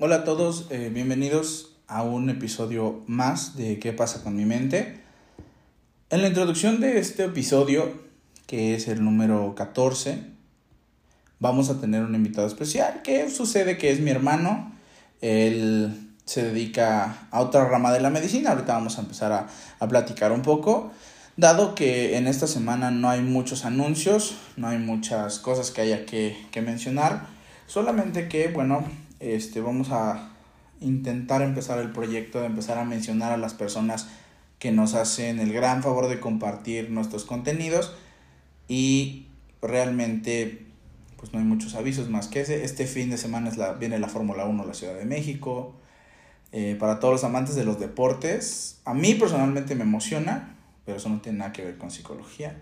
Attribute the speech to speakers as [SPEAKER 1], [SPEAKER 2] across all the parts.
[SPEAKER 1] Hola a todos, eh, bienvenidos a un episodio más de ¿Qué pasa con mi mente? En la introducción de este episodio, que es el número 14, vamos a tener un invitado especial. ¿Qué sucede? Que es mi hermano. Él se dedica a otra rama de la medicina. Ahorita vamos a empezar a, a platicar un poco. Dado que en esta semana no hay muchos anuncios, no hay muchas cosas que haya que, que mencionar, solamente que, bueno, este, vamos a intentar empezar el proyecto, de empezar a mencionar a las personas que nos hacen el gran favor de compartir nuestros contenidos y realmente pues no hay muchos avisos más que ese. Este fin de semana es la, viene la Fórmula 1 a la Ciudad de México. Eh, para todos los amantes de los deportes, a mí personalmente me emociona pero eso no tiene nada que ver con psicología.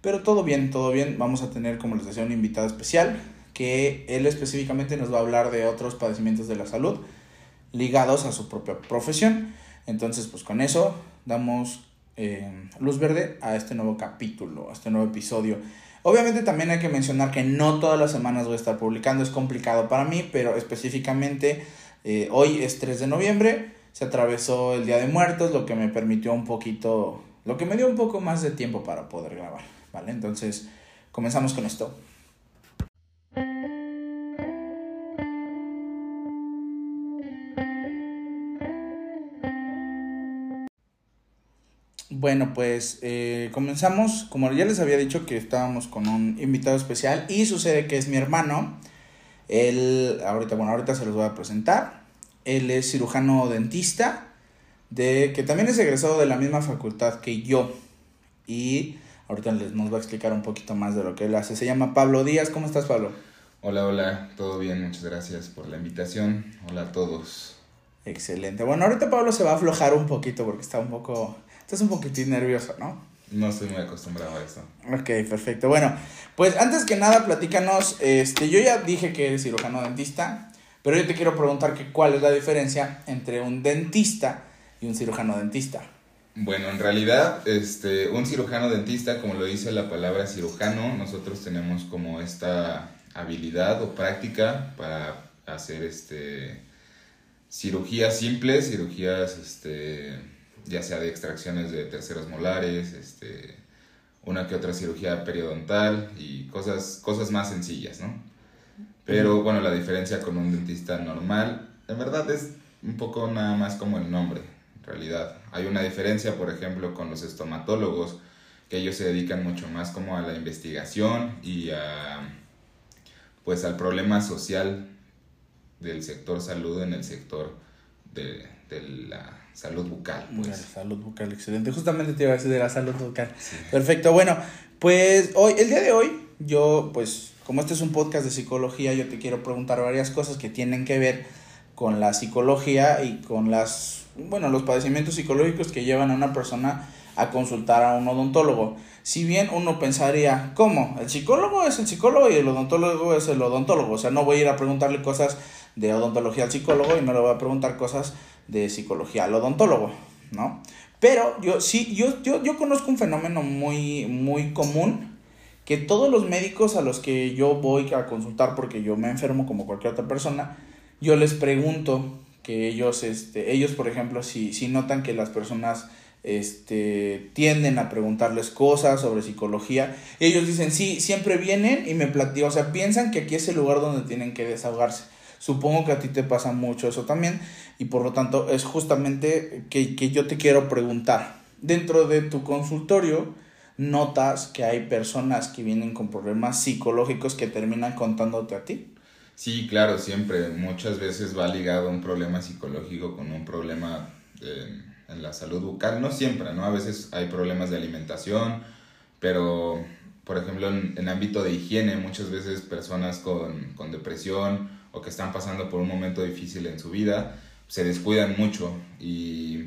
[SPEAKER 1] Pero todo bien, todo bien. Vamos a tener, como les decía, un invitado especial que él específicamente nos va a hablar de otros padecimientos de la salud ligados a su propia profesión. Entonces, pues con eso damos eh, luz verde a este nuevo capítulo, a este nuevo episodio. Obviamente también hay que mencionar que no todas las semanas voy a estar publicando, es complicado para mí, pero específicamente eh, hoy es 3 de noviembre, se atravesó el Día de Muertos, lo que me permitió un poquito lo que me dio un poco más de tiempo para poder grabar, ¿vale? Entonces, comenzamos con esto. Bueno, pues eh, comenzamos. Como ya les había dicho que estábamos con un invitado especial y sucede que es mi hermano. Él, ahorita, bueno, ahorita se los voy a presentar. Él es cirujano dentista de que también es egresado de la misma facultad que yo. Y ahorita les nos va a explicar un poquito más de lo que él hace. Se llama Pablo Díaz. ¿Cómo estás, Pablo?
[SPEAKER 2] Hola, hola, todo bien, muchas gracias por la invitación. Hola a todos.
[SPEAKER 1] Excelente. Bueno, ahorita Pablo se va a aflojar un poquito porque está un poco, estás un poquitín nervioso, ¿no?
[SPEAKER 2] No estoy muy acostumbrado a eso.
[SPEAKER 1] Ok, perfecto. Bueno, pues antes que nada, platícanos, este, yo ya dije que eres cirujano dentista, pero yo te quiero preguntar que cuál es la diferencia entre un dentista y un cirujano dentista?
[SPEAKER 2] Bueno, en realidad, este, un cirujano dentista, como lo dice la palabra cirujano, nosotros tenemos como esta habilidad o práctica para hacer este, cirugías simples, cirugías este, ya sea de extracciones de terceros molares, este, una que otra cirugía periodontal y cosas, cosas más sencillas, ¿no? Pero bueno, la diferencia con un dentista normal, en verdad es un poco nada más como el nombre realidad. Hay una diferencia, por ejemplo, con los estomatólogos, que ellos se dedican mucho más como a la investigación y a, pues al problema social del sector salud en el sector de, la salud bucal.
[SPEAKER 1] Pues. La salud bucal, excelente. Justamente te iba a decir de la salud bucal. Perfecto. Bueno, pues hoy, el día de hoy, yo, pues, como este es un podcast de psicología, yo te quiero preguntar varias cosas que tienen que ver con la psicología y con las bueno, los padecimientos psicológicos que llevan a una persona a consultar a un odontólogo. Si bien uno pensaría, ¿cómo? El psicólogo es el psicólogo y el odontólogo es el odontólogo. O sea, no voy a ir a preguntarle cosas de odontología al psicólogo y no le voy a preguntar cosas de psicología al odontólogo, ¿no? Pero yo sí, yo, yo, yo conozco un fenómeno muy, muy común que todos los médicos a los que yo voy a consultar porque yo me enfermo como cualquier otra persona, yo les pregunto que ellos, este, ellos por ejemplo, si, si notan que las personas este, tienden a preguntarles cosas sobre psicología, ellos dicen, sí, siempre vienen y me platican, o sea, piensan que aquí es el lugar donde tienen que desahogarse. Supongo que a ti te pasa mucho eso también y por lo tanto es justamente que, que yo te quiero preguntar. Dentro de tu consultorio, notas que hay personas que vienen con problemas psicológicos que terminan contándote a ti.
[SPEAKER 2] Sí, claro, siempre. Muchas veces va ligado un problema psicológico con un problema en la salud bucal. No siempre, ¿no? A veces hay problemas de alimentación, pero, por ejemplo, en, en ámbito de higiene, muchas veces personas con, con depresión o que están pasando por un momento difícil en su vida se descuidan mucho y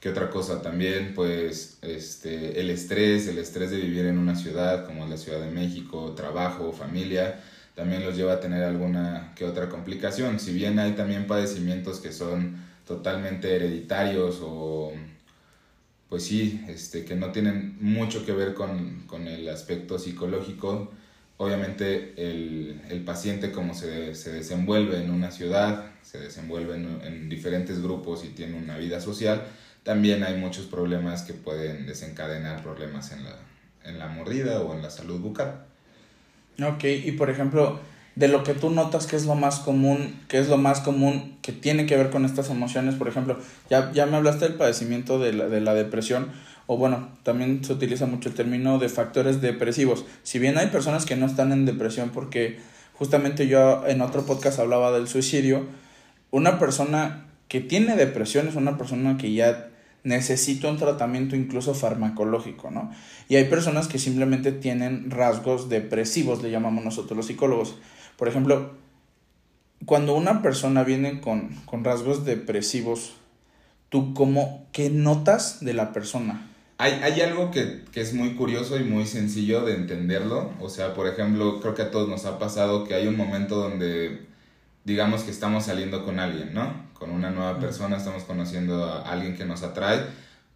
[SPEAKER 2] ¿Qué otra cosa? También, pues, este, el estrés, el estrés de vivir en una ciudad como la Ciudad de México, trabajo, familia, también los lleva a tener alguna que otra complicación. Si bien hay también padecimientos que son totalmente hereditarios o pues sí, este, que no tienen mucho que ver con, con el aspecto psicológico, obviamente el, el paciente como se, se, desenvuelve en una ciudad, se desenvuelve en, en, diferentes grupos y tiene una vida social, también hay muchos problemas que pueden desencadenar problemas en la, en la mordida o en la salud bucal.
[SPEAKER 1] Ok, y por ejemplo, de lo que tú notas que es lo más común, que es lo más común que tiene que ver con estas emociones, por ejemplo, ya, ya me hablaste del padecimiento de la, de la depresión, o bueno, también se utiliza mucho el término de factores depresivos. Si bien hay personas que no están en depresión porque justamente yo en otro podcast hablaba del suicidio, una persona que tiene depresión es una persona que ya necesita un tratamiento incluso farmacológico, ¿no? Y hay personas que simplemente tienen rasgos depresivos, le llamamos nosotros los psicólogos. Por ejemplo, cuando una persona viene con, con rasgos depresivos, ¿tú cómo, qué notas de la persona?
[SPEAKER 2] Hay, hay algo que, que, es muy curioso y muy sencillo de entenderlo. O sea, por ejemplo, creo que a todos nos ha pasado que hay un momento donde, digamos que estamos saliendo con alguien, ¿no? Con una nueva persona, estamos conociendo a alguien que nos atrae.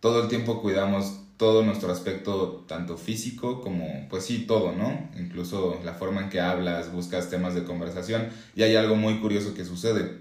[SPEAKER 2] Todo el tiempo cuidamos todo nuestro aspecto, tanto físico como, pues sí, todo, ¿no? Incluso la forma en que hablas, buscas temas de conversación. Y hay algo muy curioso que sucede.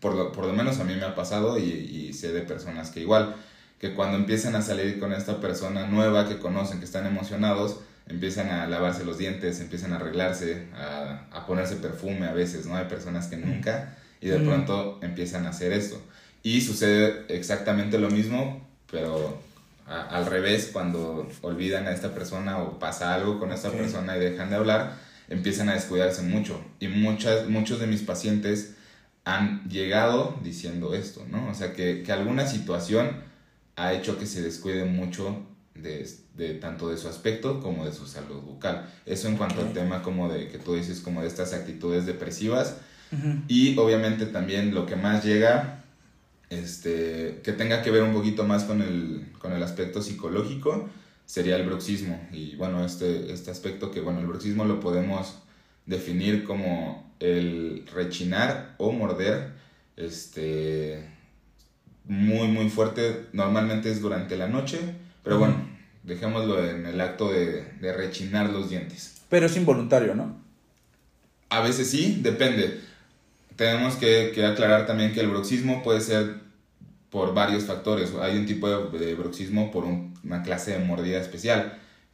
[SPEAKER 2] Por lo, por lo menos a mí me ha pasado y, y sé de personas que igual que cuando empiezan a salir con esta persona nueva que conocen, que están emocionados, empiezan a lavarse los dientes, empiezan a arreglarse, a, a ponerse perfume a veces, ¿no? Hay personas que nunca y de pronto empiezan a hacer esto. Y sucede exactamente lo mismo, pero a, al revés, cuando olvidan a esta persona o pasa algo con esta persona y dejan de hablar, empiezan a descuidarse mucho. Y muchas, muchos de mis pacientes han llegado diciendo esto, ¿no? O sea, que, que alguna situación ha hecho que se descuide mucho de, de, tanto de su aspecto como de su salud bucal. Eso en cuanto okay. al tema como de que tú dices como de estas actitudes depresivas uh -huh. y obviamente también lo que más llega este que tenga que ver un poquito más con el, con el aspecto psicológico sería el bruxismo y bueno este, este aspecto que bueno el bruxismo lo podemos definir como el rechinar o morder este muy, muy fuerte. Normalmente es durante la noche, pero bueno, dejémoslo en el acto de, de, rechinar los dientes.
[SPEAKER 1] Pero es involuntario, ¿no?
[SPEAKER 2] A veces sí, depende. Tenemos que, que aclarar también que el bruxismo puede ser por varios factores. Hay un tipo de, de bruxismo por un, una clase de mordida especial.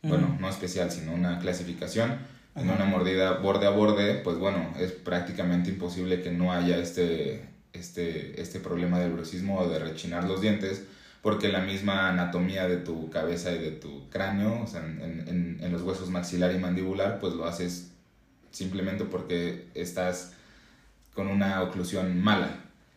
[SPEAKER 2] Uh -huh. Bueno, no especial, sino una clasificación. Uh -huh. En una mordida borde a borde, pues bueno, es prácticamente imposible que no haya este este, este problema del bruxismo o de rechinar los dientes, porque la misma anatomía de tu cabeza y de tu cráneo, o sea, en, en, en los huesos maxilar y mandibular, pues lo haces simplemente porque estás con una oclusión mala.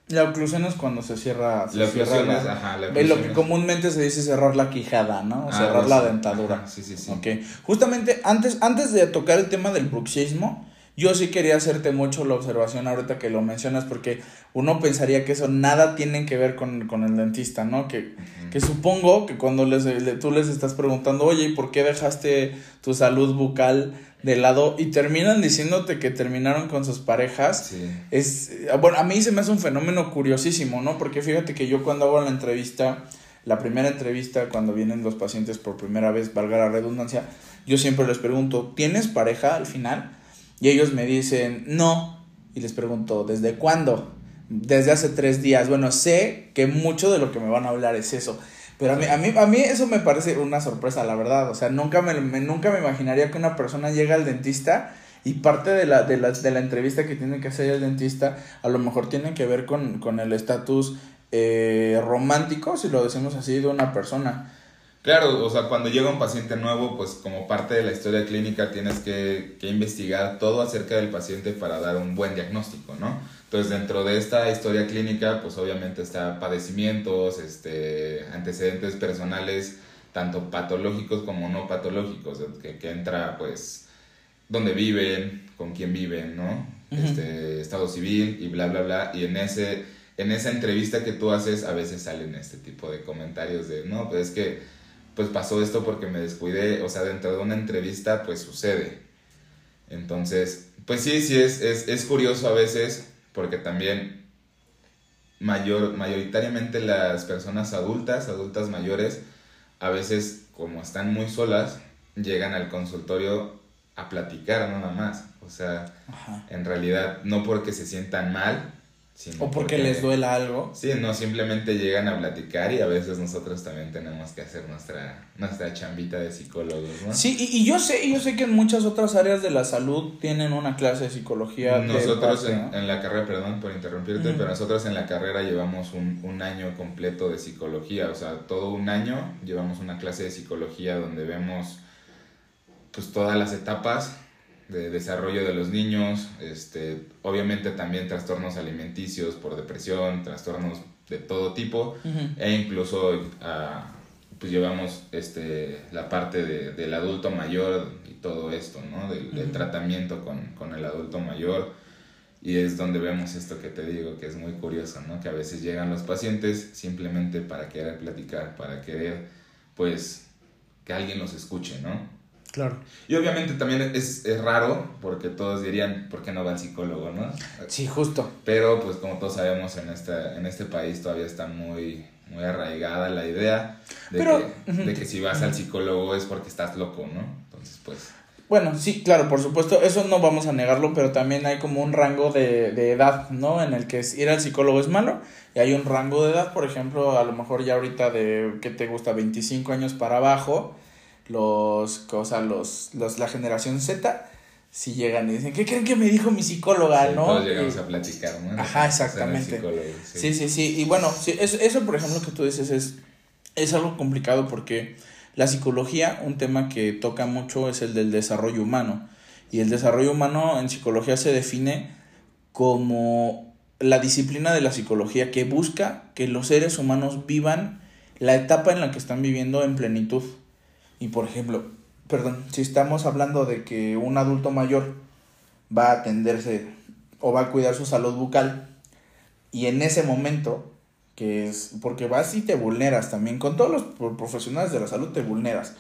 [SPEAKER 1] La oclusión es cuando se cierra. Se
[SPEAKER 2] la
[SPEAKER 1] cierra
[SPEAKER 2] la, es, ajá, la oclusión
[SPEAKER 1] Lo que comúnmente se dice cerrar la quijada, ¿no? O
[SPEAKER 2] Ah,
[SPEAKER 1] cerrar
[SPEAKER 2] pues
[SPEAKER 1] la dentadura.
[SPEAKER 2] Ajá, sí, sí, sí.
[SPEAKER 1] Ok. Justamente antes, antes de tocar el tema del bruxismo, yo sí quería hacerte mucho la observación ahorita que lo mencionas, porque uno pensaría que eso nada tiene que ver con, con el dentista, ¿no? Que, que supongo que cuando les, le- tú les estás preguntando, oye, ¿y por qué dejaste tu salud bucal de lado? Y terminan diciéndote que terminaron con sus parejas.
[SPEAKER 2] Sí.
[SPEAKER 1] Es, bueno, a mí se me hace un fenómeno curiosísimo, ¿no? Porque fíjate que yo cuando hago la entrevista, la primera entrevista, cuando vienen los pacientes por primera vez, valga la redundancia, yo siempre les pregunto, ¿tienes pareja al final? Y ellos me dicen, no. Y les pregunto, ¿desde cuándo? Desde hace tres días. Bueno, sé que mucho de lo que me van a hablar es eso. Pero a mí, a mí, a mí eso me parece una sorpresa, la verdad. O sea, nunca me, nunca me imaginaría que una persona llega al dentista y parte de la, de la, de la entrevista que tiene que hacer el dentista a lo mejor tiene que ver con, con el estatus eh, romántico, si lo decimos así, de una persona.
[SPEAKER 2] Claro, o sea, cuando llega un paciente nuevo, pues como parte de la historia clínica tienes que, que, investigar todo acerca del paciente para dar un buen diagnóstico, ¿no? Entonces, dentro de esta historia clínica, pues obviamente está padecimientos, este, antecedentes personales, tanto patológicos como no patológicos, que, que entra, pues, dónde viven, con quién viven, ¿no? Uh -huh. Este, estado civil y bla, bla, bla. Y en ese, en esa entrevista que tú haces, a veces salen este tipo de comentarios de, no, pues es que pues pasó esto porque me descuidé, o sea, dentro de una entrevista pues sucede. Entonces, pues sí, sí, es, es, es curioso a veces porque también mayor, mayoritariamente las personas adultas, adultas mayores, a veces como están muy solas, llegan al consultorio a platicar nada más. O sea, en realidad no porque se sientan mal,
[SPEAKER 1] o porque, les duela algo.
[SPEAKER 2] Sí, no, simplemente llegan a platicar y a veces nosotros también tenemos que hacer nuestra, nuestra chambita de psicólogos, ¿no?
[SPEAKER 1] Sí, y, yo sé, yo sé que en muchas otras áreas de la salud tienen una clase de psicología.
[SPEAKER 2] Nosotros en, la carrera, perdón por interrumpirte, pero nosotros en la carrera llevamos un, un año completo de psicología, o sea, todo un año llevamos una clase de psicología donde vemos pues todas las etapas de desarrollo de los niños, este, obviamente también trastornos alimenticios por depresión, trastornos de todo tipo, e incluso ah, pues llevamos este, la parte de, del adulto mayor y todo esto, ¿no? Del, tratamiento con, con, el adulto mayor. Y es donde vemos esto que te digo, que es muy curioso, ¿no? Que a veces llegan los pacientes simplemente para querer platicar, para querer, pues, que alguien los escuche, ¿no?
[SPEAKER 1] Claro.
[SPEAKER 2] Y obviamente también es, es, raro porque todos dirían, ¿por qué no va al psicólogo, no?
[SPEAKER 1] Sí, justo.
[SPEAKER 2] Pero pues como todos sabemos, en, esta, en este país todavía está muy, muy arraigada la idea de, que, de que si vas al psicólogo es porque estás loco, ¿no? Entonces, pues...
[SPEAKER 1] Bueno, sí, claro, por supuesto, eso no vamos a negarlo, pero también hay como un rango de, de edad, ¿no? En el que ir al psicólogo es malo, y hay un rango de edad, por ejemplo, a lo mejor ya ahorita de, ¿qué te gusta? 25 años para abajo, los, cosas, los, los, la generación Z, si llegan y dicen, ¿qué creen que me dijo mi psicóloga, no?
[SPEAKER 2] Todos llegamos a platicar, ¿no?
[SPEAKER 1] Ajá, exactamente. Sí. sí, sí, Y bueno, sí, eso, eso, por ejemplo, que tú dices es, es algo complicado porque la psicología, un tema que toca mucho es el del desarrollo humano. Y el desarrollo humano en psicología se define como la disciplina de la psicología que busca que los seres humanos vivan la etapa en la que están viviendo en plenitud. Y por ejemplo, perdón, si estamos hablando de que un adulto mayor va a atenderse o va a cuidar su salud bucal y en ese momento, que es porque vas y te vulneras también, con todos los profesionales de la salud te vulneras.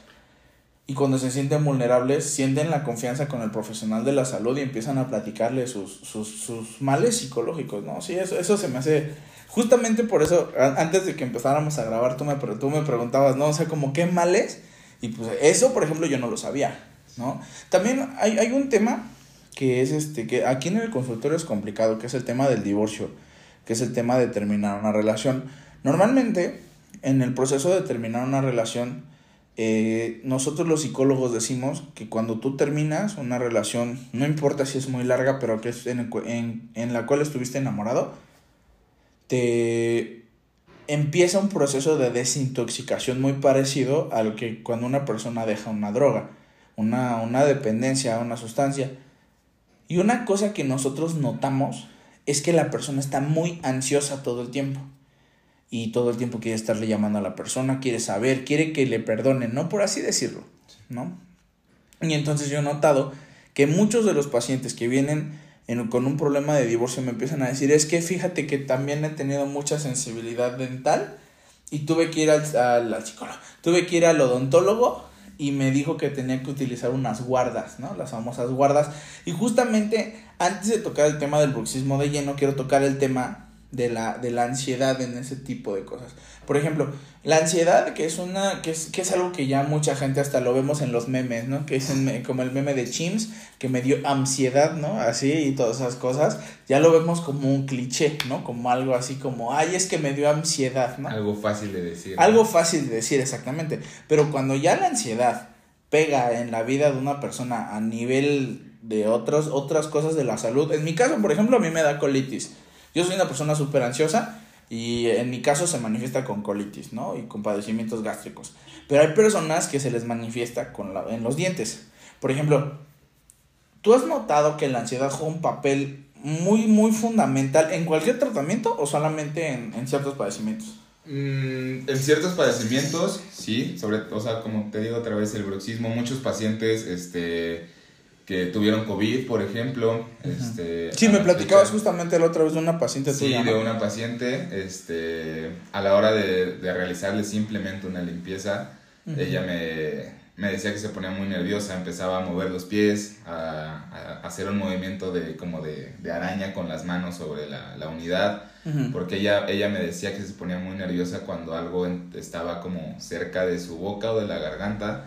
[SPEAKER 1] Y cuando se sienten vulnerables, sienten la confianza con el profesional de la salud y empiezan a platicarle sus, sus, sus males psicológicos, ¿no? Sí, eso, eso se me hace... Justamente por eso, antes de que empezáramos a grabar, tú me, tú me preguntabas, ¿no? O sea, como qué males y pues eso, por ejemplo, yo no lo sabía, ¿no? También hay, hay un tema que es este, que aquí en el consultorio es complicado, que es el tema del divorcio, que es el tema de terminar una relación. Normalmente, en el proceso de terminar una relación, eh, nosotros los psicólogos decimos que cuando tú terminas una relación, no importa si es muy larga, pero que es en, en, en la cual estuviste enamorado, te empieza un proceso de desintoxicación muy parecido al que cuando una persona deja una droga, una, una dependencia una sustancia. Y una cosa que nosotros notamos es que la persona está muy ansiosa todo el tiempo. Y todo el tiempo quiere estarle llamando a la persona, quiere saber, quiere que le perdonen, ¿no? Por así decirlo, ¿no? Y entonces yo he notado que muchos de los pacientes que vienen con un problema de divorcio me empiezan a decir, es que fíjate que también he tenido mucha sensibilidad dental y tuve que ir al, al, psicólogo, tuve que ir al odontólogo y me dijo que tenía que utilizar unas guardas, ¿no? Las famosas guardas. Y justamente antes de tocar el tema del bruxismo de lleno, quiero tocar el tema de la, de la ansiedad en ese tipo de cosas. Por ejemplo, la ansiedad, que es una, que es, que es algo que ya mucha gente hasta lo vemos en los memes, ¿no? Que es como el meme de Chims, que me dio ansiedad, ¿no? Así y todas esas cosas. Ya lo vemos como un cliché, ¿no? Como algo así como, ay, es que me dio ansiedad, ¿no?
[SPEAKER 2] Algo fácil de decir.
[SPEAKER 1] Algo fácil de decir, exactamente. Pero cuando ya la ansiedad pega en la vida de una persona a nivel de otras, otras cosas de la salud, en mi caso, por ejemplo, a mí me da colitis yo soy una persona súper ansiosa y en mi caso se manifiesta con colitis, ¿no? Y con padecimientos gástricos. Pero hay personas que se les manifiesta con la, en los dientes. Por ejemplo, ¿tú has notado que la ansiedad juega un papel muy, muy fundamental en cualquier tratamiento o solamente en, en ciertos padecimientos?
[SPEAKER 2] Mm, en ciertos padecimientos, sí, sobre, o sea, como te digo otra vez, el bruxismo, muchos pacientes, este que tuvieron COVID, por ejemplo. este,
[SPEAKER 1] sí, me platicabas justamente la otra vez de una paciente
[SPEAKER 2] sí, de una paciente. Este, a la hora de, de realizarle simplemente una limpieza, ella me, me, decía que se ponía muy nerviosa, empezaba a mover los pies, a, a hacer un movimiento de, como de, de, araña con las manos sobre la, la unidad, porque ella, ella me decía que se ponía muy nerviosa cuando algo estaba como cerca de su boca o de la garganta,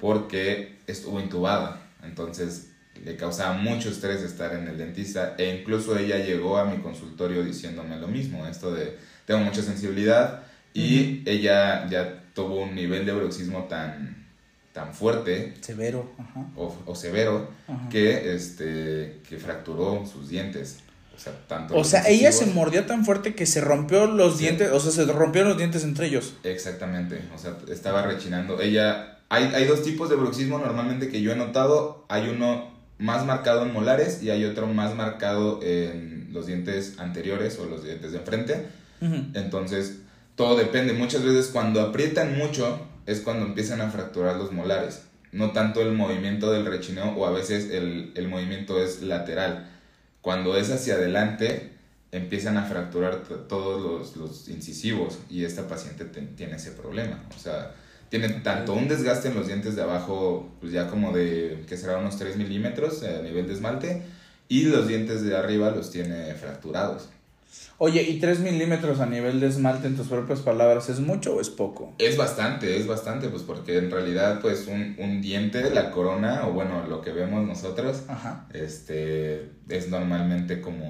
[SPEAKER 2] porque estuvo intubada Entonces le causaba mucho estrés estar en el dentista e incluso ella llegó a mi consultorio diciéndome lo mismo, esto de tengo mucha sensibilidad y ella ya tuvo un nivel de bruxismo tan, tan fuerte
[SPEAKER 1] severo
[SPEAKER 2] O, severo que este que fracturó sus dientes o sea tanto
[SPEAKER 1] o sea ella se mordió tan fuerte que se rompió los dientes o sea se rompieron los dientes entre ellos.
[SPEAKER 2] Exactamente o sea estaba rechinando ella hay, hay dos tipos de bruxismo normalmente que yo he notado hay uno más marcado en molares y hay otro más marcado en los dientes anteriores o los dientes de enfrente entonces todo depende. Muchas veces cuando aprietan mucho es cuando empiezan a fracturar los molares. No tanto el movimiento del rechineo o a veces el, movimiento es lateral. Cuando es hacia adelante empiezan a fracturar todos los, incisivos y esta paciente tiene ese problema. O sea, tiene tanto un desgaste en los dientes de abajo, pues ya como de, que será unos 3 milímetros a nivel de esmalte, y los dientes de arriba los tiene fracturados.
[SPEAKER 1] Oye, ¿y 3 milímetros a nivel de esmalte en tus propias palabras es mucho o es poco?
[SPEAKER 2] Es bastante, es bastante, pues porque en realidad pues un, un diente, la corona, o bueno, lo que vemos nosotros, este es normalmente como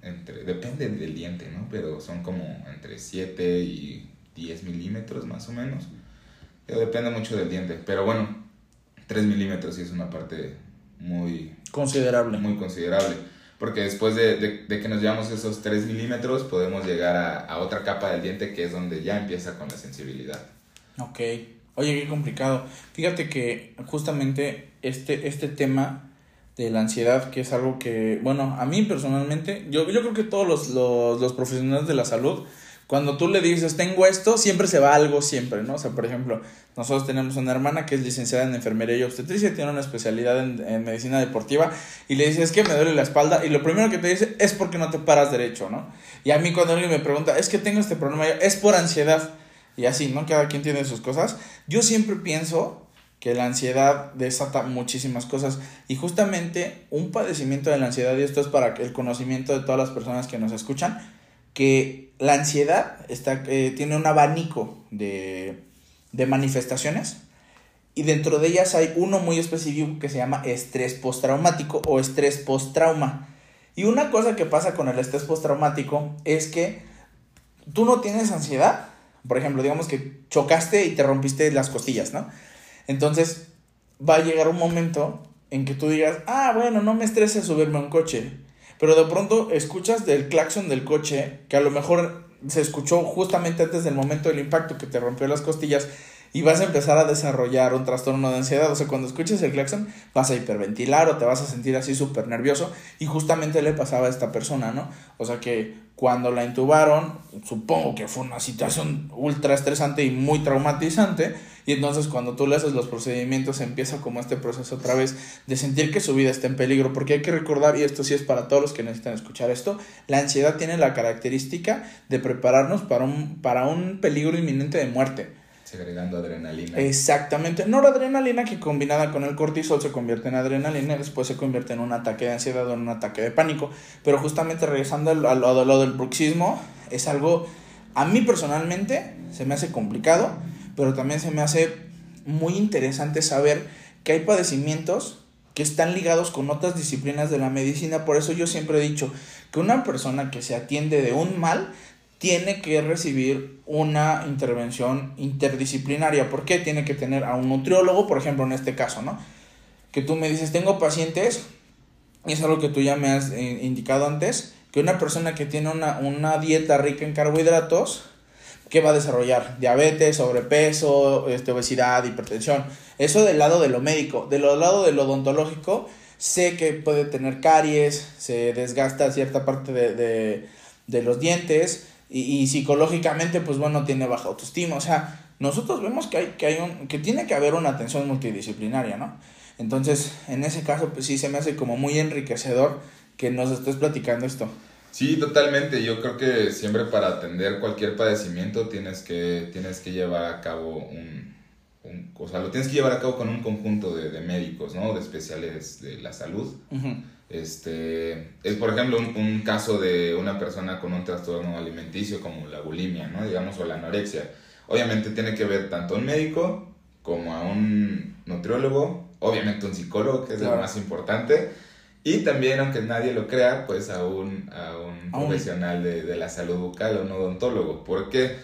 [SPEAKER 2] entre, depende del diente, ¿no? Pero son como entre 7 y 10 milímetros más o menos. Pero depende mucho del diente, pero bueno, 3 milímetros sí es una parte muy...
[SPEAKER 1] Considerable.
[SPEAKER 2] Muy considerable porque después de, que nos llevamos esos 3 milímetros podemos llegar a, otra capa del diente que es donde ya empieza con la sensibilidad.
[SPEAKER 1] Ok. Oye, qué complicado. Fíjate que justamente este, este tema de la ansiedad, que es algo que, bueno, a mí personalmente, yo, yo creo que todos los, los, los profesionales de la salud cuando tú le dices, tengo esto, siempre se va algo, siempre, ¿no? O sea, por ejemplo, nosotros tenemos una hermana que es licenciada en enfermería y obstetricia, tiene una especialidad en, medicina deportiva y le dices, es que me duele la espalda y lo primero que te dice es porque no te paras derecho, ¿no? Y a mí cuando alguien me pregunta, es que tengo este problema, es por ansiedad y así, ¿no? Cada quien tiene sus cosas. Yo siempre pienso que la ansiedad desata muchísimas cosas y justamente un padecimiento de la ansiedad, y esto es para el conocimiento de todas las personas que nos escuchan, que la ansiedad está, eh, tiene un abanico de, de manifestaciones y dentro de ellas hay uno muy específico que se llama estrés postraumático o estrés postrauma. Y una cosa que pasa con el estrés postraumático es que tú no tienes ansiedad. Por ejemplo, digamos que chocaste y te rompiste las costillas, ¿no? Entonces va a llegar un momento en que tú digas, ah, bueno, no me estrese subirme a un coche pero de pronto escuchas del claxon del coche, que a lo mejor se escuchó justamente antes del momento del impacto que te rompió las costillas, y vas a empezar a desarrollar un trastorno de ansiedad. O sea, cuando escuches el claxon vas a hiperventilar o te vas a sentir así súper nervioso. Y justamente le pasaba a esta persona, ¿no? O sea que cuando la intubaron, supongo que fue una situación ultra estresante y muy traumatizante. Y entonces cuando tú le haces los procedimientos empieza como este proceso otra vez de sentir que su vida está en peligro. Porque hay que recordar, y esto sí es para todos los que necesitan escuchar esto, la ansiedad tiene la característica de prepararnos para un, para un peligro inminente de muerte.
[SPEAKER 2] Segregando adrenalina.
[SPEAKER 1] Exactamente. Noradrenalina que combinada con el cortisol se convierte en adrenalina y después se convierte en un ataque de ansiedad o en un ataque de pánico. Pero justamente regresando al, al, al, del bruxismo, es algo, a mí personalmente, se me hace complicado pero también se me hace muy interesante saber que hay padecimientos que están ligados con otras disciplinas de la medicina. Por eso yo siempre he dicho que una persona que se atiende de un mal tiene que recibir una intervención interdisciplinaria. ¿Por qué? Tiene que tener a un nutriólogo, por ejemplo, en este caso, ¿no? Que tú me dices, tengo pacientes, y es algo que tú ya me has eh, indicado antes, que una persona que tiene una, una dieta rica en carbohidratos, ¿Qué va a desarrollar? Diabetes, sobrepeso, este, obesidad, hipertensión. Eso del lado de lo médico. Del lado de lo odontológico, sé que puede tener caries, se desgasta cierta parte de, los dientes y, psicológicamente, pues bueno, tiene baja autoestima. O sea, nosotros vemos que, hay, que, hay un, que tiene que haber una atención multidisciplinaria, ¿no? Entonces, en ese caso, pues sí se me hace como muy enriquecedor que nos estés platicando esto.
[SPEAKER 2] Sí, totalmente. Yo creo que siempre para atender cualquier padecimiento tienes que, tienes que llevar a cabo un, o sea, lo tienes que llevar a cabo con un conjunto de, médicos, ¿no? De especiales de la salud. Este, es por ejemplo un, caso de una persona con un trastorno alimenticio como la bulimia, ¿no? Digamos, o la anorexia. Obviamente tiene que ver tanto a un médico como a un nutriólogo obviamente un psicólogo, que es lo más importante, y también, aunque nadie lo crea, pues a un, a un profesional de, de, la salud bucal, a un odontólogo, porque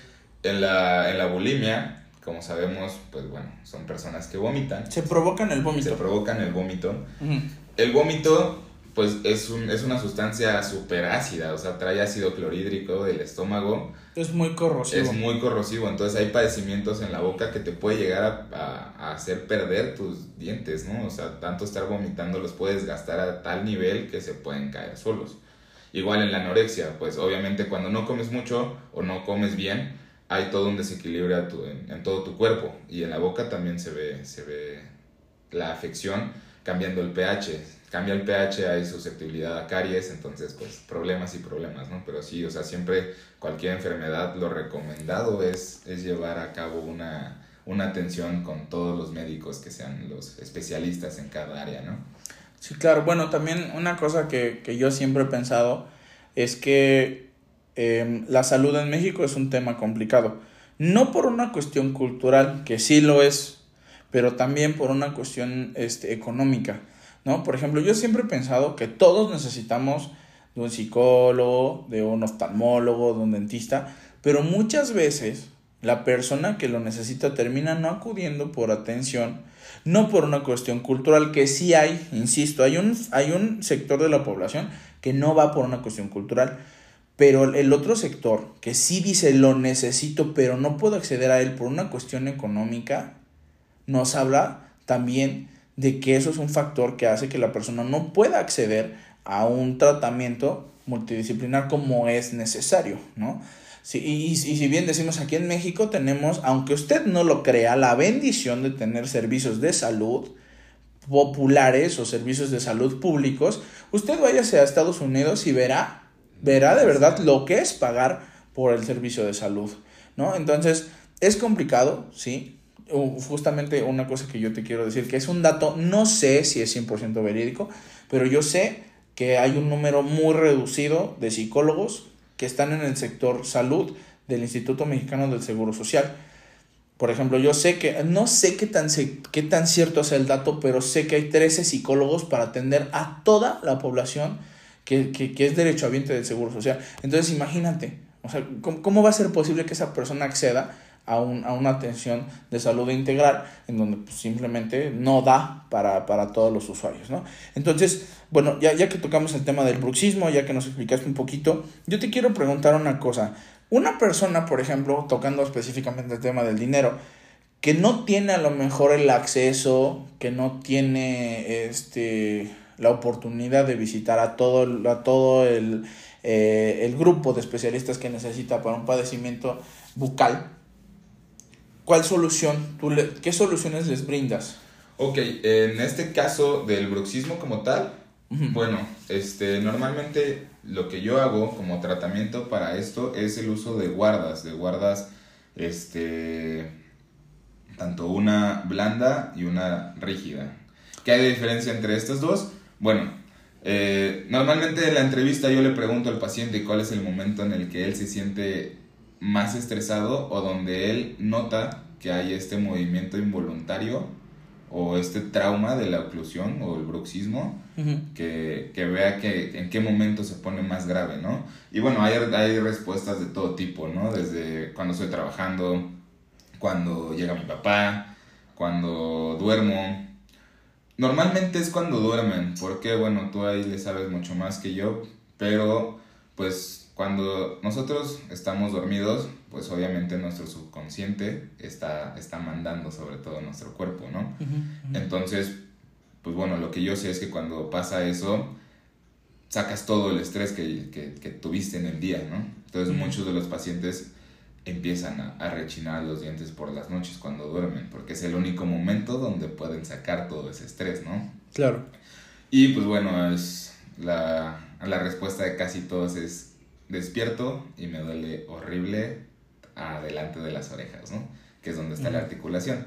[SPEAKER 2] en la, en la bulimia, como sabemos, pues bueno, son personas que vomitan.
[SPEAKER 1] Se provocan el vómito.
[SPEAKER 2] Se provocan el vómito. El vómito pues es, un, es una sustancia súper ácida, o sea, trae ácido clorhídrico del estómago.
[SPEAKER 1] Es muy corrosivo.
[SPEAKER 2] Es muy corrosivo, entonces hay padecimientos en la boca que te puede llegar a, hacer perder tus dientes, ¿no? O sea, tanto estar vomitando los puedes gastar a tal nivel que se pueden caer solos. Igual en la anorexia, pues obviamente cuando no comes mucho o no comes bien, hay todo un desequilibrio en, en todo tu cuerpo y en la boca también se ve, se ve la afección cambiando el pH cambia el pH, hay susceptibilidad a caries, entonces pues problemas y problemas, ¿no? Pero sí, o sea, siempre cualquier enfermedad lo recomendado es, es llevar a cabo una, una atención con todos los médicos que sean los especialistas en cada área, ¿no?
[SPEAKER 1] Sí, claro, bueno, también una cosa que, que yo siempre he pensado es que em, la salud en México es un tema complicado, no por una cuestión cultural, que sí lo es, pero también por una cuestión este, económica. Por ejemplo, yo siempre he pensado que todos necesitamos de un psicólogo, de un oftalmólogo, de un dentista, pero muchas veces la persona que lo necesita termina no acudiendo por atención, no por una cuestión cultural, que sí hay, insisto, hay un, hay un sector de la población que no va por una cuestión cultural, pero el otro sector que sí dice lo necesito, pero no puedo acceder a él por una cuestión económica, nos habla también de que eso es un factor que hace que la persona no pueda acceder a un tratamiento multidisciplinar como es necesario, ¿no? Sí, y, y, si bien decimos aquí en México tenemos, aunque usted no lo crea, la bendición de tener servicios de salud populares o servicios de salud públicos, usted váyase a Estados Unidos y verá, verá de verdad lo que es pagar por el servicio de salud, ¿no? Entonces, es complicado, sí, justamente una cosa que yo te quiero decir, que es un dato, no sé si es 100% verídico, pero yo sé que hay un número muy reducido de psicólogos que están en el sector salud del Instituto Mexicano del Seguro Social. Por ejemplo, yo sé que, no sé qué tan, qué tan cierto es el dato, pero sé que hay 13 psicólogos para atender a toda la población que, que, que es derechohabiente del Seguro Social. Entonces, imagínate, o sea, ¿cómo, ¿cómo va a ser posible que esa persona acceda a, un, a una atención de salud integral en donde pues, simplemente no da para, para, todos los usuarios, ¿no? Entonces, bueno, ya, ya que tocamos el tema del bruxismo, ya que nos explicaste un poquito, yo te quiero preguntar una cosa. Una persona, por ejemplo, tocando específicamente el tema del dinero, que no tiene a lo mejor el acceso, que no tiene este la oportunidad de visitar a todo, a todo el, eh, el grupo de especialistas que necesita para un padecimiento bucal, ¿Cuál solución? Tú le, ¿Qué soluciones les brindas?
[SPEAKER 2] Ok, en este caso del bruxismo como tal, bueno, este, normalmente lo que yo hago como tratamiento para esto es el uso de guardas, de guardas, este, tanto una blanda y una rígida. ¿Qué hay de diferencia entre estas dos? Bueno, eh, normalmente en la entrevista yo le pregunto al paciente cuál es el momento en el que él se siente más estresado o donde él nota que hay este movimiento involuntario o este trauma de la oclusión o el bruxismo que, que, vea que en qué momento se pone más grave, ¿no? Y bueno, hay, hay respuestas de todo tipo, ¿no? Desde cuando estoy trabajando, cuando llega mi papá, cuando duermo. Normalmente es cuando duermen, porque bueno, tú ahí le sabes mucho más que yo, pero pues cuando nosotros estamos dormidos, pues obviamente nuestro subconsciente está, está mandando sobre todo nuestro cuerpo, ¿no? Entonces, pues bueno, lo que yo sé es que cuando pasa eso, sacas todo el estrés que, que, tuviste en el día, ¿no? Entonces muchos de los pacientes empiezan a, a, rechinar los dientes por las noches cuando duermen, porque es el único momento donde pueden sacar todo ese estrés, ¿no?
[SPEAKER 1] Claro.
[SPEAKER 2] Y pues bueno, es la, la respuesta de casi todos es despierto y me duele horrible adelante de las orejas, ¿no? Que es donde está la articulación.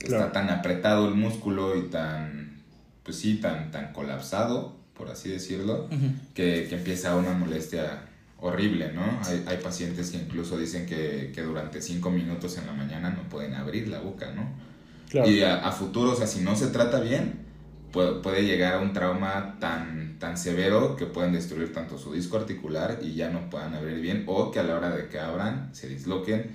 [SPEAKER 2] Está tan apretado el músculo y tan, pues sí, tan, tan colapsado, por así decirlo, que, que, empieza una molestia horrible, ¿no? Hay, hay pacientes que incluso dicen que, que, durante cinco minutos en la mañana no pueden abrir la boca, ¿no? Y a, a, futuro, o sea, si no se trata bien, puede, llegar a un trauma tan, tan severo que pueden destruir tanto su disco articular y ya no puedan abrir bien, o que a la hora de que abran se disloquen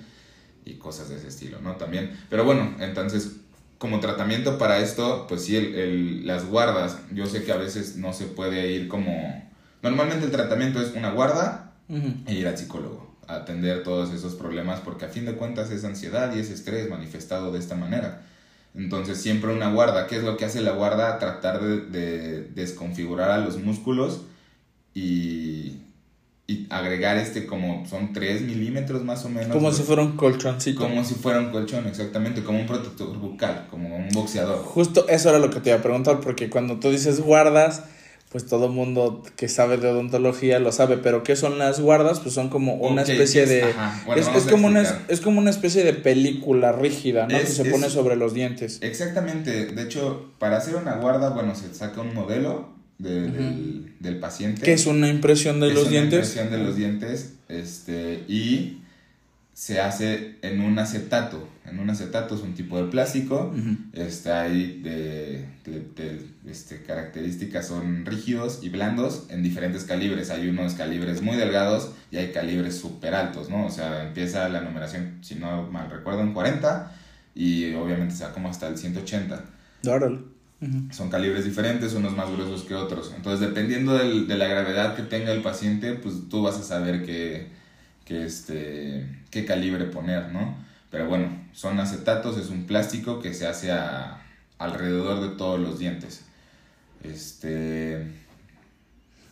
[SPEAKER 2] y cosas de ese estilo, ¿no? También. Pero bueno, entonces, como tratamiento para esto, pues sí, el, el, las guardas, yo sé que a veces no se puede ir como... Normalmente el tratamiento es una guarda e ir al psicólogo a atender todos esos problemas porque a fin de cuentas es ansiedad y es estrés manifestado de esta manera. Entonces siempre una guarda, ¿qué es lo que hace la guarda? Tratar de, de desconfigurar a los músculos y, y, agregar este como son 3 milímetros más o menos.
[SPEAKER 1] Como si fuera un colchoncito.
[SPEAKER 2] Como si fuera un colchón, exactamente, como un protector bucal, como un boxeador.
[SPEAKER 1] Justo eso era lo que te iba a preguntar, porque cuando tú dices guardas, pues todo mundo que sabe de odontología lo sabe, pero ¿qué son las guardas? Pues son como una okay, especie de... Bueno, es, es como una, es como una especie de película rígida, ¿no? Es, que se pone sobre los dientes.
[SPEAKER 2] Exactamente, de hecho, para hacer una guarda, bueno, se saca un modelo de, uh -huh. del, del, paciente.
[SPEAKER 1] Que es una impresión de los
[SPEAKER 2] una
[SPEAKER 1] dientes.
[SPEAKER 2] impresión de los dientes, este, y se hace en un acetato. En un acetato es un tipo de plástico. Uh -huh. Está ahí de, de, de, este, características son rígidos y blandos en diferentes calibres. Hay unos calibres muy delgados y hay calibres súper altos, ¿no? O sea, empieza la numeración, si no mal recuerdo, en 40 y obviamente se va como hasta el 180.
[SPEAKER 1] Órale.
[SPEAKER 2] Uh -huh. Son calibres diferentes, unos más gruesos que otros. Entonces, dependiendo del, de la gravedad que tenga el paciente, pues tú vas a saber qué, qué, este, qué calibre poner, ¿no? Pero bueno, son acetatos, es un plástico que se hace a, alrededor de todos los dientes. Este.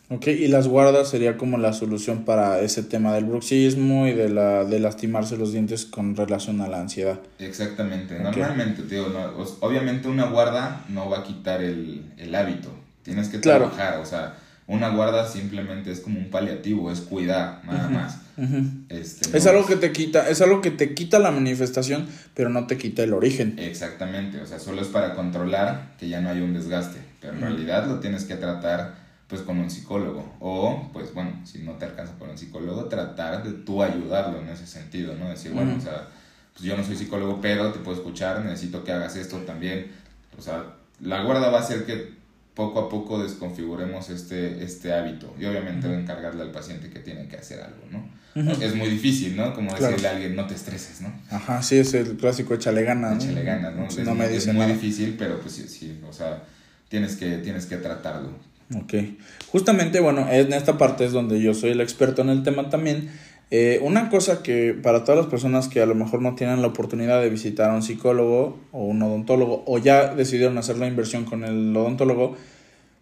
[SPEAKER 1] Ok, y las guardas sería como la solución para ese tema del bruxismo y de, la, de lastimarse los dientes con relación a la ansiedad.
[SPEAKER 2] Exactamente, okay. normalmente, tío, no, obviamente una guarda no va a quitar el, el hábito, tienes que trabajar, claro. o sea, una guarda simplemente es como un paliativo, es cuidar, nada uh -huh. más.
[SPEAKER 1] Uh -huh. este, es no, algo que te quita, es algo que te quita la manifestación, pero no te quita el origen.
[SPEAKER 2] Exactamente, o sea, solo es para controlar que ya no hay un desgaste, pero en uh -huh. realidad lo tienes que tratar pues con un psicólogo o pues bueno, si no te alcanza con un psicólogo, tratar de tú ayudarlo en ese sentido, ¿no? Decir, bueno, o sea, pues yo no soy psicólogo, pero te puedo escuchar, necesito que hagas esto también. O sea, la guarda va a hacer que poco a poco desconfiguremos este, este hábito y obviamente encargarle al paciente que tiene que hacer algo, ¿no? Uh -huh. Es muy difícil, ¿no? Como claro. decirle a alguien, no te estreses, ¿no?
[SPEAKER 1] Ajá, sí, es el clásico échale ganas.
[SPEAKER 2] Échale ganas, ¿no?
[SPEAKER 1] no me
[SPEAKER 2] es
[SPEAKER 1] muy
[SPEAKER 2] nada. difícil, pero pues sí, sí, o sea, tienes que, tienes que tratarlo.
[SPEAKER 1] Ok. Justamente, bueno, en esta parte es donde yo soy el experto en el tema también. Eh, una cosa que para todas las personas que a lo mejor no tienen la oportunidad de visitar a un psicólogo o un odontólogo o ya decidieron hacer la inversión con el odontólogo,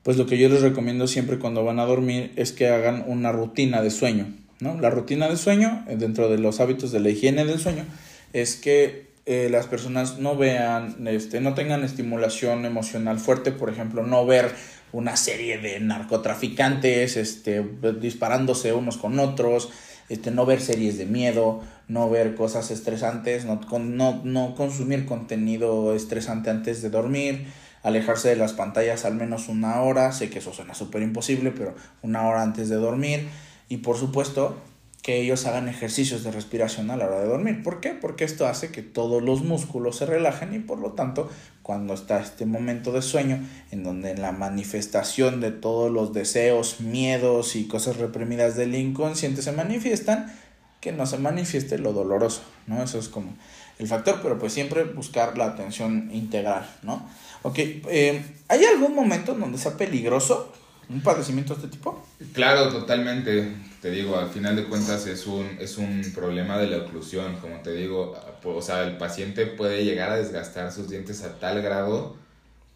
[SPEAKER 1] pues lo que yo les recomiendo siempre cuando van a dormir es que hagan una rutina de sueño. ¿No? La rutina de sueño, eh, dentro de los hábitos de la higiene del sueño, es que eh, las personas no vean, este, no tengan estimulación emocional fuerte, por ejemplo, no ver una serie de narcotraficantes este, disparándose unos con otros, este, no ver series de miedo, no ver cosas estresantes, no, no, no consumir contenido estresante antes de dormir, alejarse de las pantallas al menos una hora, sé que eso suena súper imposible, pero una hora antes de dormir y por supuesto que ellos hagan ejercicios de respiración a la hora de dormir. ¿Por qué? Porque esto hace que todos los músculos se relajen y por lo tanto cuando está este momento de sueño en donde la manifestación de todos los deseos, miedos y cosas reprimidas del inconsciente se manifiestan, que no se manifieste lo doloroso, ¿no? Eso es como el factor, pero pues siempre buscar la atención integral, ¿no? Ok, eh, ¿hay algún momento en donde sea peligroso un padecimiento de este tipo?
[SPEAKER 2] Claro, totalmente. Te digo, al final de cuentas es un, es un problema de la oclusión, como te digo, o sea, el paciente puede llegar a desgastar sus dientes a tal grado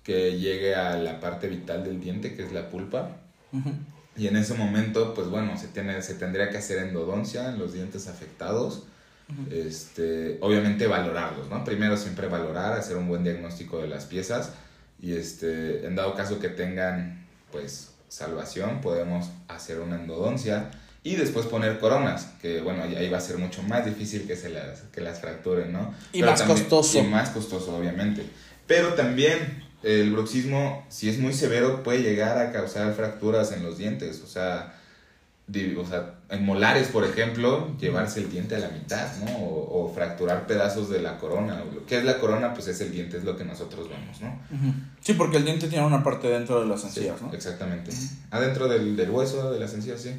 [SPEAKER 2] que llegue a la parte vital del diente, que es la pulpa. Uh -huh. Y en ese momento, pues bueno, se, tiene, se tendría que hacer endodoncia en los dientes afectados. Uh -huh. este, obviamente valorarlos, ¿no? Primero siempre valorar, hacer un buen diagnóstico de las piezas y este, en dado caso que tengan, pues, salvación, podemos hacer una endodoncia y después poner coronas, que bueno, ahí va a ser mucho más difícil que se las, que las fracturen, ¿no?
[SPEAKER 1] Y Pero más
[SPEAKER 2] también,
[SPEAKER 1] costoso.
[SPEAKER 2] Y más costoso, obviamente. Pero también el bruxismo, si es muy severo, puede llegar a causar fracturas en los dientes, o sea, o sea, en molares, por ejemplo, llevarse el diente a la mitad, ¿no? O, fracturar pedazos de la corona. ¿Qué es la corona? Pues es el diente, es lo que nosotros vemos, ¿no?
[SPEAKER 1] Sí, porque el diente tiene una parte dentro de las encías, ¿no?
[SPEAKER 2] Exactamente. Adentro del, del, hueso, de las encías, sí.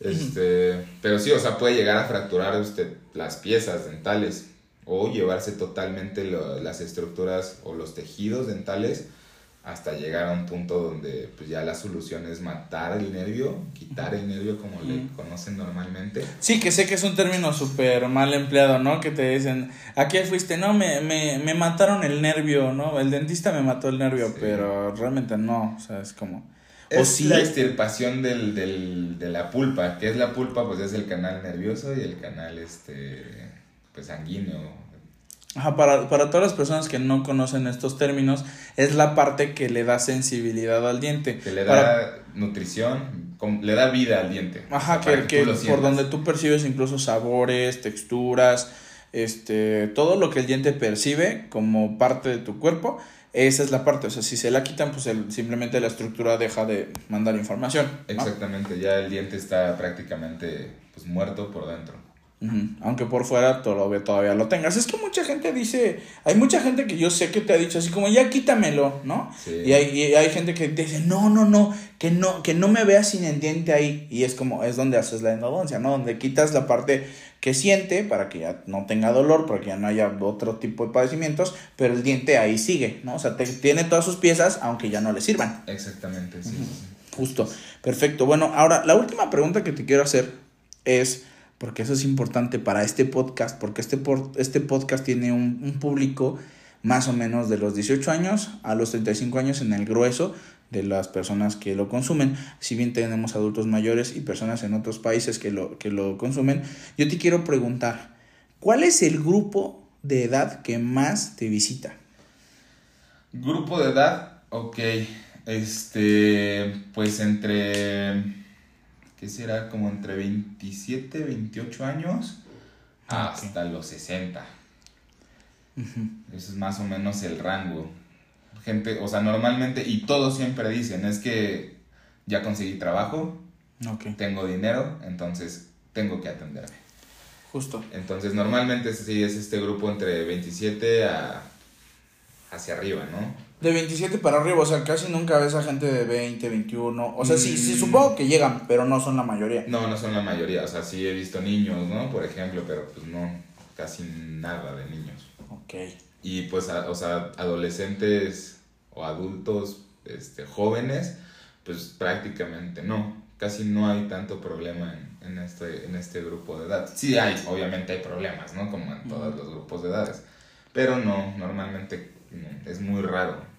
[SPEAKER 2] Este, pero sí, o sea, puede llegar a fracturar usted las piezas dentales o llevarse totalmente las estructuras o los tejidos dentales hasta llegar a un punto donde pues ya la solución es matar el nervio, quitar el nervio como le conocen normalmente.
[SPEAKER 1] Sí, que sé que es un término súper mal empleado, ¿no? Que te dicen, ¿a qué fuiste? No, me, me, me mataron el nervio, ¿no? El dentista me mató el nervio, pero realmente no, o sea, es como...
[SPEAKER 2] Es la extirpación del, del, de la pulpa. ¿Qué es la pulpa? Pues es el canal nervioso y el canal este pues sanguíneo.
[SPEAKER 1] Ajá, para, para todas las personas que no conocen estos términos, es la parte que le da sensibilidad al diente.
[SPEAKER 2] Que le da nutrición, le da vida al diente.
[SPEAKER 1] Ajá, que, que, por donde tú percibes incluso sabores, texturas, este, todo lo que el diente percibe como parte de tu cuerpo, esa es la parte, o sea, si se la quitan, pues simplemente la estructura deja de mandar información.
[SPEAKER 2] Exactamente, ya el diente está prácticamente pues, muerto por dentro.
[SPEAKER 1] Aunque por fuera todavía, todavía lo tengas. Es que mucha gente dice, hay mucha gente que yo sé que te ha dicho así como, ya quítamelo, ¿no? Y, hay, hay gente que te dice, no, no, no, que no, que no me veas sin el diente ahí. Y es como, es donde haces la endodoncia, ¿no? Donde quitas la parte que siente para que ya no tenga dolor, para que ya no haya otro tipo de padecimientos, pero el diente ahí sigue, ¿no? O sea, tiene todas sus piezas, aunque ya no le sirvan.
[SPEAKER 2] Exactamente, sí.
[SPEAKER 1] Justo, perfecto. Bueno, ahora, la última pregunta que te quiero hacer es porque eso es importante para este podcast, porque este, este podcast tiene un, público más o menos de los 18 años a los 35 años en el grueso de las personas que lo consumen. Si bien tenemos adultos mayores y personas en otros países que lo, que lo consumen, yo te quiero preguntar, ¿cuál es el grupo de edad que más te visita?
[SPEAKER 2] Grupo de edad, ok. Este, pues entre que será como entre 27, 28 años ah, hasta los 60. Eso es más o menos el rango. Gente, o sea, normalmente, y todos siempre dicen, es que ya conseguí trabajo, tengo dinero, entonces tengo que atenderme.
[SPEAKER 1] Justo.
[SPEAKER 2] Entonces, normalmente sí es este grupo entre 27 a hacia arriba, ¿no?
[SPEAKER 1] De 27 para arriba, o sea, casi nunca ves a gente de 20, 21. O sea, sí, sí, supongo que llegan, pero no son la mayoría.
[SPEAKER 2] No, no son la mayoría. O sea, sí he visto niños, ¿no? Por ejemplo, pero pues no, casi nada de niños.
[SPEAKER 1] Ok.
[SPEAKER 2] Y pues, o sea, adolescentes o adultos este, jóvenes, pues prácticamente no. Casi no hay tanto problema en, en, este, en este grupo de edad. Sí hay, obviamente hay problemas, ¿no? Como en todos los grupos de edades. Pero no, normalmente es muy raro.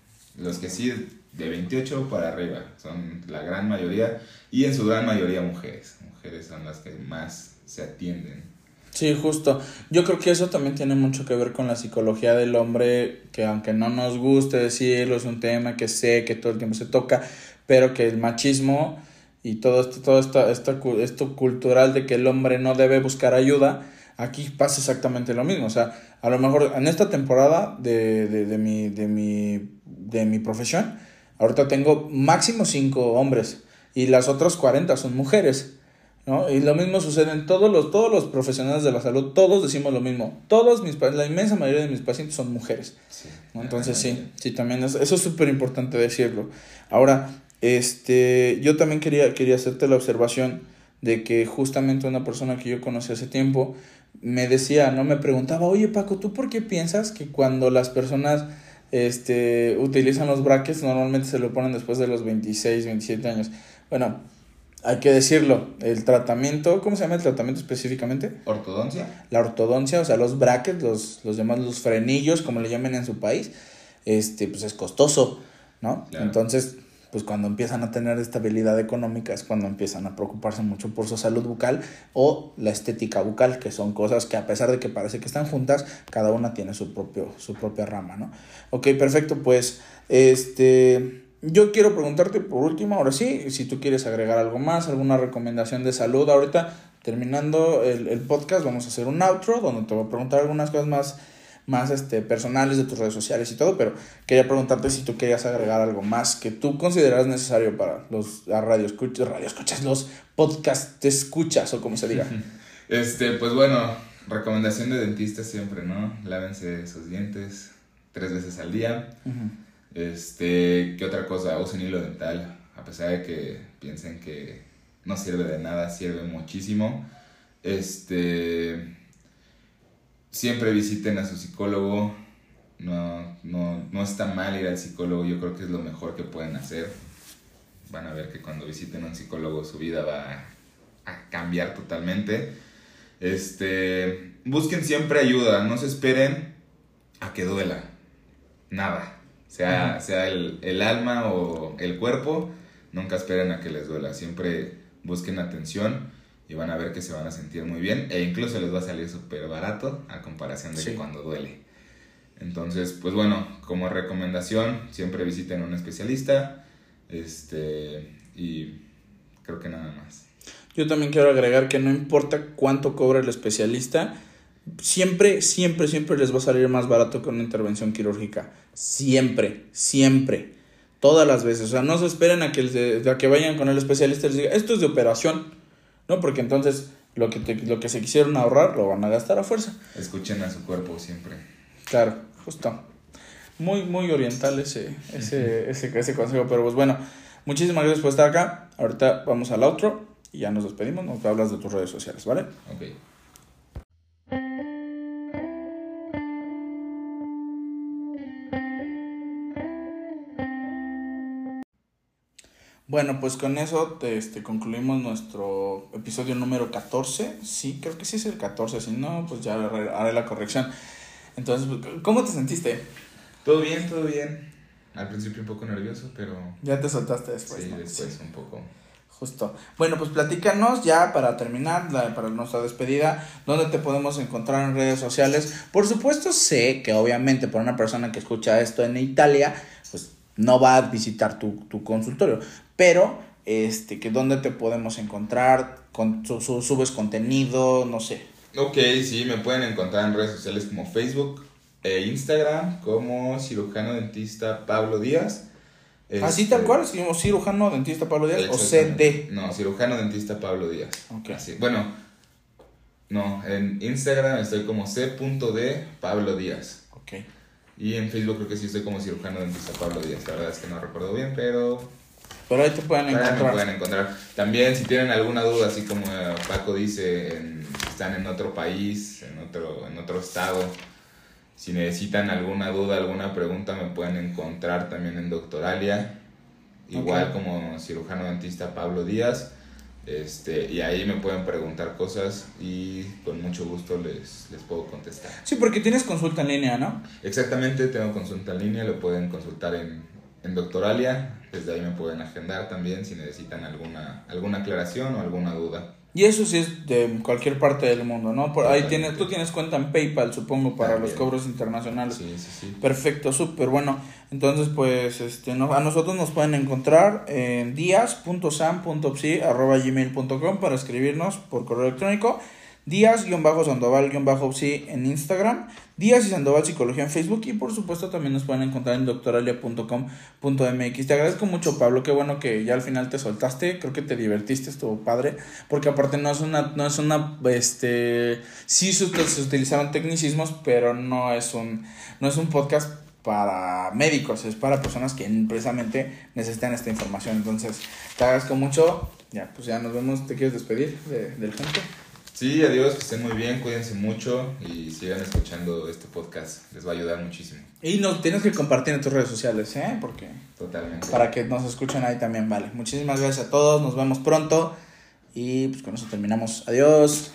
[SPEAKER 2] Los que sí, de 28 para arriba, son la gran mayoría y en su gran mayoría mujeres. Mujeres son las que más se atienden.
[SPEAKER 1] Sí, justo. Yo creo que eso también tiene mucho que ver con la psicología del hombre, que aunque no nos guste decirlo, es un tema que sé que todo el tiempo se toca, pero que el machismo y todo esto, todo esto, esto, esto cultural de que el hombre no debe buscar ayuda, aquí pasa exactamente lo mismo. O sea, a lo mejor en esta temporada de, de, de, mi, de, mi, de mi profesión, ahorita tengo máximo cinco hombres y las otras 40 son mujeres. ¿no? Y lo mismo sucede en todos los, todos los profesionales de la salud, todos decimos lo mismo. Todos mis la inmensa mayoría de mis pacientes son mujeres. Entonces sí, sí, también eso es súper importante decirlo. Ahora, este, yo también quería, quería hacerte la observación de que justamente una persona que yo conocí hace tiempo me decía, ¿no? Me preguntaba, oye Paco, ¿tú por qué piensas que cuando las personas este, utilizan los brackets normalmente se lo ponen después de los 26, 27 años? Bueno, hay que decirlo, el tratamiento, ¿cómo se llama el tratamiento específicamente?
[SPEAKER 2] Ortodoncia.
[SPEAKER 1] La ortodoncia, o sea, los brackets, los, los llamados los frenillos, como le llaman en su país, este, pues es costoso, ¿no? Entonces, pues cuando empiezan a tener estabilidad económica es cuando empiezan a preocuparse mucho por su salud bucal o la estética bucal, que son cosas que a pesar de que parece que están juntas, cada una tiene su, propio, su propia rama, ¿no? Ok, perfecto, pues este... Yo quiero preguntarte por último, ahora sí, si tú quieres agregar algo más, alguna recomendación de salud. Ahorita, terminando el, el podcast, vamos a hacer un outro donde te voy a preguntar algunas cosas más más este, personales de tus redes sociales y todo, pero quería preguntarte si tú querías agregar algo más que tú consideras necesario para los radio escuchas, radio escuchas, los podcast te escuchas o como se diga.
[SPEAKER 2] Este, pues bueno, recomendación de dentista siempre, ¿no? Lávense sus dientes tres veces al día. Este, ¿qué otra cosa? Usen hilo dental, a pesar de que piensen que no sirve de nada, sirve muchísimo. Este, siempre visiten a su psicólogo. No, no, no está mal ir al psicólogo, yo creo que es lo mejor que pueden hacer. Van a ver que cuando visiten a un psicólogo su vida va a cambiar totalmente. Este, busquen siempre ayuda, no se esperen a que duela. Nada. Sea, sea el, el alma o el cuerpo, nunca esperen a que les duela. Siempre busquen atención y van a ver que se van a sentir muy bien e incluso les va a salir súper barato a comparación de que cuando duele. Entonces, pues bueno, como recomendación, siempre visiten a un especialista este, y creo que nada más.
[SPEAKER 1] Yo también quiero agregar que no importa cuánto cobra el especialista, siempre, siempre, siempre les va a salir más barato que una intervención quirúrgica. Siempre, siempre. Todas las veces. O sea, no se esperen a que, a que vayan con el especialista y les diga, esto es de operación. ¿No? Porque entonces lo que, lo que se quisieron ahorrar lo van a gastar a fuerza.
[SPEAKER 2] Escuchen a su cuerpo siempre.
[SPEAKER 1] Claro, justo. Muy, muy oriental ese, ese, ese, ese consejo. Pero pues bueno, muchísimas gracias por estar acá. Ahorita vamos al outro y ya nos despedimos. Nos hablas de tus redes sociales, ¿vale?
[SPEAKER 2] Ok.
[SPEAKER 1] Bueno, pues con eso este, concluimos nuestro episodio número 14. Sí, creo que sí es el 14, si no, pues ya haré la corrección. Entonces, pues, ¿cómo te sentiste?
[SPEAKER 2] Todo bien, todo bien. Al principio un poco nervioso, pero...
[SPEAKER 1] Ya te soltaste después.
[SPEAKER 2] Sí, después un poco.
[SPEAKER 1] Justo. Bueno, pues platícanos ya para terminar, para nuestra despedida, dónde te podemos encontrar en redes sociales. Por supuesto, sé que obviamente para una persona que escucha esto en Italia, pues no va a visitar tu, tu consultorio, pero este, que dónde te podemos encontrar, con, subes contenido, no sé.
[SPEAKER 2] Ok, sí, me pueden encontrar en redes sociales como Facebook e Instagram como cirujano dentista Pablo Díaz.
[SPEAKER 1] Así tal este, cual, cirujano dentista Pablo Díaz o CD.
[SPEAKER 2] No, cirujano dentista Pablo Díaz. Okay. Así. Bueno, no, en Instagram estoy como c.d Pablo Díaz.
[SPEAKER 1] Ok.
[SPEAKER 2] Y en Facebook creo que sí estoy como cirujano dentista Pablo Díaz. La verdad es que no recuerdo bien, pero
[SPEAKER 1] pero ahí te pueden encontrar.
[SPEAKER 2] pueden encontrar. También si tienen alguna duda, así como Paco dice, están en otro país, en otro, en otro estado, si necesitan alguna duda, alguna pregunta, me pueden encontrar también en Doctoralia, igual como cirujano dentista Pablo Díaz. Este, y ahí me pueden preguntar cosas y con mucho gusto les, les puedo contestar.
[SPEAKER 1] Sí, porque tienes consulta en línea, ¿no?
[SPEAKER 2] Exactamente, tengo consulta en línea, lo pueden consultar en, en Doctoralia, desde ahí me pueden agendar también si necesitan alguna, alguna aclaración o alguna duda.
[SPEAKER 1] Y eso sí es de cualquier parte del mundo, ¿no? Por ahí tienes, tú tienes cuenta en PayPal, supongo, para los cobros internacionales.
[SPEAKER 2] Sí, sí, sí.
[SPEAKER 1] Perfecto, súper bueno. Entonces, pues, este, no, a nosotros nos pueden encontrar en díaz.sam.psi.gmail.com para escribirnos por correo electrónico Díaz-Sandoval-Psi en Instagram, Díaz y Sandoval Psicología en Facebook y por supuesto también nos pueden encontrar en doctoralia.com.mx. Te agradezco mucho Pablo, qué bueno que ya al final te soltaste, creo que te divertiste, estuvo padre, porque aparte no es una, no es una, este, sí se, utilizaron tecnicismos, pero no es un, no es un podcast para médicos, es para personas que precisamente necesitan esta información. Entonces, te agradezco mucho. Ya, pues ya nos vemos. ¿Te quieres despedir de, del gente?
[SPEAKER 2] Sí, adiós, que estén muy bien, cuídense mucho y sigan escuchando este podcast, les va a ayudar muchísimo.
[SPEAKER 1] Y nos tienes que compartir en tus redes sociales, ¿eh? Porque...
[SPEAKER 2] Totalmente.
[SPEAKER 1] Para que nos escuchen ahí también, vale. Muchísimas gracias a todos, nos vemos pronto y pues con eso terminamos. Adiós.